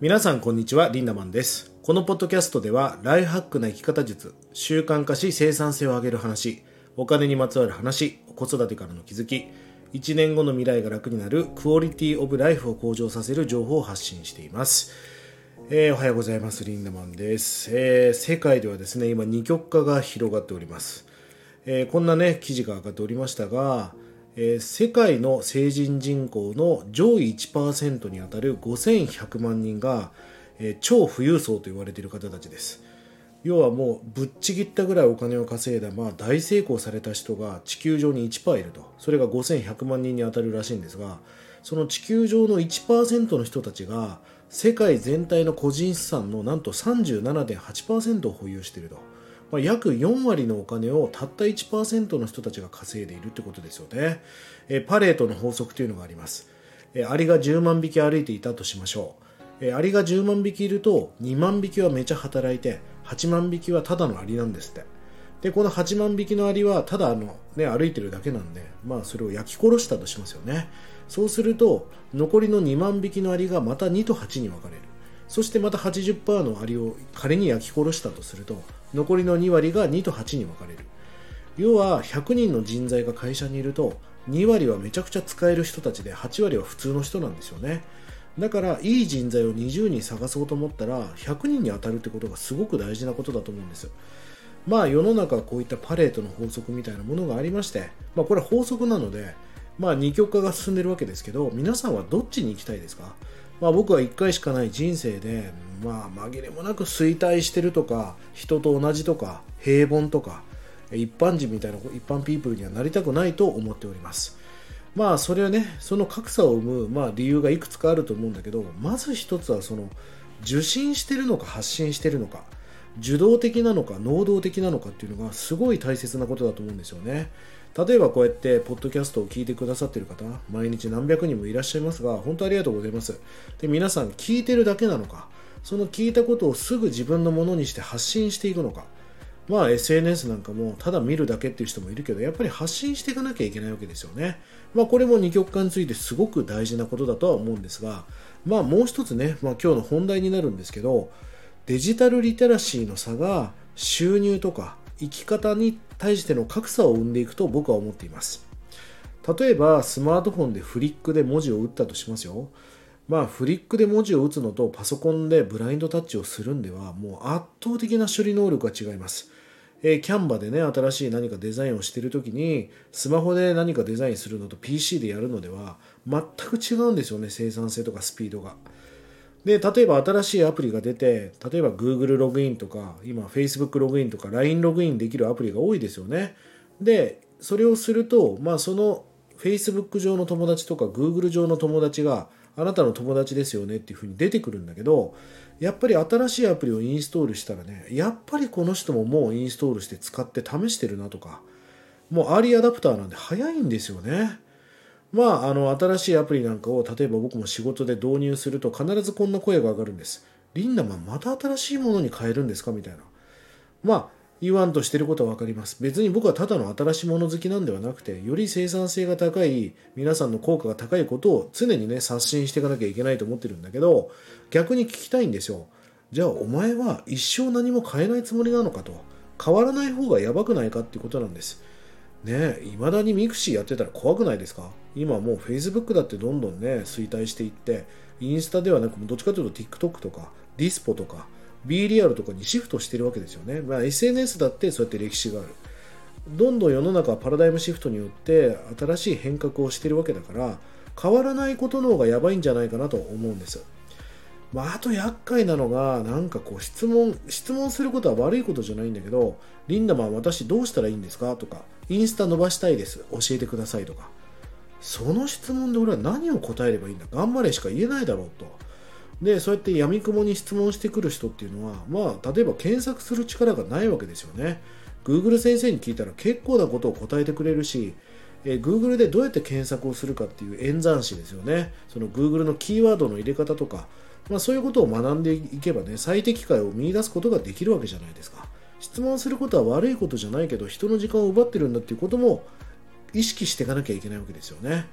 皆さんこんにちはリンダマンですこのポッドキャストではライフハックな生き方術習慣化し生産性を上げる話お金にまつわる話子育てからの気づき1年後の未来が楽になるクオリティオブライフを向上させる情報を発信していますえー、おはようございます。リンダマンです、えー、世界ではですね、今二極化が広がっております。えー、こんなね、記事が上がっておりましたが、え世界の成人人口の上位1%にあたる5100万人が、え超富裕層と言われている方たちです。要はもうぶっちぎったぐらいお金を稼いだ、まあ、大成功された人が地球上に1%いるとそれが5100万人に当たるらしいんですがその地球上の1%の人たちが世界全体の個人資産のなんと37.8%を保有していると、まあ、約4割のお金をたった1%の人たちが稼いでいるってことですよね、えパレートの法則というのがあります、えアリが10万匹歩いていたとしましょう、えアリが10万匹いると2万匹はめちゃ働いて8万匹はただのアリなんですって。でこの8万匹のアリはただあの、ね、歩いてるだけなんで、まあ、それを焼き殺したとしますよね。そうすると残りの2万匹のアリがまた2と8に分かれる。そしてまた80%のアリを仮に焼き殺したとすると残りの2割が2と8に分かれる。要は100人の人材が会社にいると2割はめちゃくちゃ使える人たちで8割は普通の人なんですよね。だからいい人材を20人探そうと思ったら100人に当たるってことがすごく大事なことだと思うんですまあ世の中はこういったパレートの法則みたいなものがありまして、まあ、これは法則なのでまあ二極化が進んでるわけですけど皆さんはどっちに行きたいですか？まあ、僕は1回しかない人生で、まあ、紛れもなく衰退してるとか人と同じとか平凡とか一般人みたいな一般ピープルにはなりたくないと思っております。まあそれはねその格差を生む、まあ、理由がいくつかあると思うんだけどまず一つはその受信してるのか発信してるのか。受動的なのか能動的なのかっていうのがすごい大切なことだと思うんですよね。例えばこうやってポッドキャストを聞いてくださってる方毎日何百人もいらっしゃいますが本当ありがとうございます。で皆さん聞いてるだけなのかその聞いたことをすぐ自分のものにして発信していくのか。まあ SNS なんかもただ見るだけっていう人もいるけどやっぱり発信していかなきゃいけないわけですよね。まあこれも二極化についてすごく大事なことだとは思うんですがまあもう一つね、まあ、今日の本題になるんですけどデジタルリテラシーの差が収入とか生き方に対しての格差を生んでいくと僕は思っています。例えばスマートフォンでフリックで文字を打ったとしますよ。まあフリックで文字を打つのとパソコンでブラインドタッチをするんではもう圧倒的な処理能力が違います。えー、キャンバでね新しい何かデザインをしている時にスマホで何かデザインするのと PC でやるのでは全く違うんですよね生産性とかスピードが。で例えば新しいアプリが出て例えば Google ログインとか今 Facebook ログインとか LINE ログインできるアプリが多いですよね。でそれをするとまあその Facebook 上の友達とか Google 上の友達があなたの友達ですよねっていうふうに出てくるんだけどやっぱり新しいアプリをインストールしたらねやっぱりこの人ももうインストールして使って試してるなとかもうアーリーアダプターなんで早いんですよね。まあ、あの、新しいアプリなんかを、例えば僕も仕事で導入すると、必ずこんな声が上がるんです。リンダマン、また新しいものに変えるんですか？みたいな。まあ、言わんとしてることは分かります。別に僕はただの新しいもの好きなんではなくて、より生産性が高い、皆さんの効果が高いことを常にね、刷新していかなきゃいけないと思ってるんだけど、逆に聞きたいんですよ。じゃあ、お前は一生何も変えないつもりなのかと。変わらない方がやばくないかっていうことなんです。ねいまだに mixi やってたら怖くないですか？今もう Facebook だってどんどんね衰退していってインスタではなくどっちかというと TikTok とか Dispo とか B リアルとかにシフトしてるわけですよね、まあ、SNS だってそうやって歴史があるどんどん世の中はパラダイムシフトによって新しい変革をしてるわけだから変わらないことの方がやばいんじゃないかなと思うんですまあ、あと厄介なのが、なんかこう質問、質問することは悪いことじゃないんだけど、リンダマン私どうしたらいいんですか？とか、インスタ伸ばしたいです。教えてくださいとか。その質問で俺は何を答えればいいんだ頑張れしか言えないだろうと。で、そうやって闇雲に質問してくる人っていうのは、まあ、例えば検索する力がないわけですよね。Google 先生に聞いたら結構なことを答えてくれるし、えー、Google でどうやって検索をするかっていう演算子ですよね。その Google のキーワードの入れ方とか、まあ、そういうことを学んでいけばね、最適解を見出すことができるわけじゃないですか。質問することは悪いことじゃないけど、人の時間を奪ってるんだっていうことも意識していかなきゃいけないわけですよね。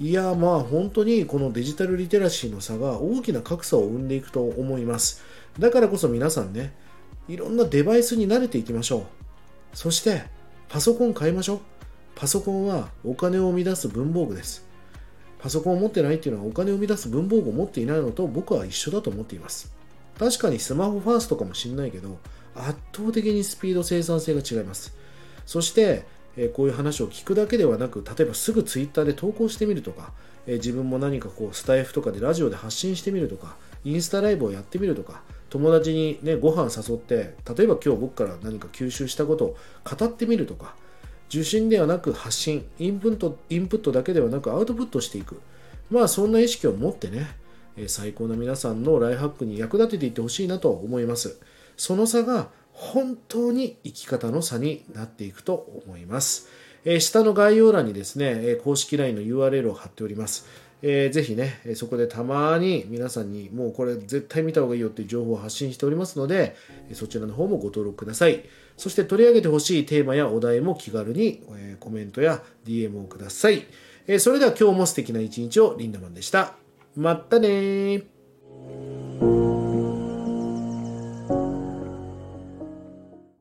いやまあ本当にこのデジタルリテラシーの差が大きな格差を生んでいくと思います。だからこそ皆さんねいろんなデバイスに慣れていきましょう。そしてパソコン買いましょう。パソコンはお金を生み出す文房具です。パソコンを持ってないっていうのはお金を生み出す文房具を持っていないのと僕は一緒だと思っています。確かにスマホファーストかもしれないけど圧倒的にスピード生産性が違います。そしてえこういう話を聞くだけではなく例えばすぐツイッターで投稿してみるとか、え自分も何かこうスタイフとかでラジオで発信してみるとかインスタライブをやってみるとか友達にねご飯誘って例えば今日僕から何か吸収したことを語ってみるとか受信ではなく発信インプットインプットだけではなくアウトプットしていく。まあそんな意識を持ってね最高な皆さんのライフハックに役立てていってほしいなと思います。その差が本当に生き方の差になっていくと思います。えー、下の概要欄にですね、公式 LINE の URL を貼っております。えー、ぜひね、そこでたまに皆さんにもうこれ絶対見た方がいいよっていう情報を発信しておりますので、そちらの方もご登録ください。そして取り上げてほしいテーマやお題も気軽に、えコメントや DM をください。えそれでは今日も素敵な一日をリンダマンでした。またね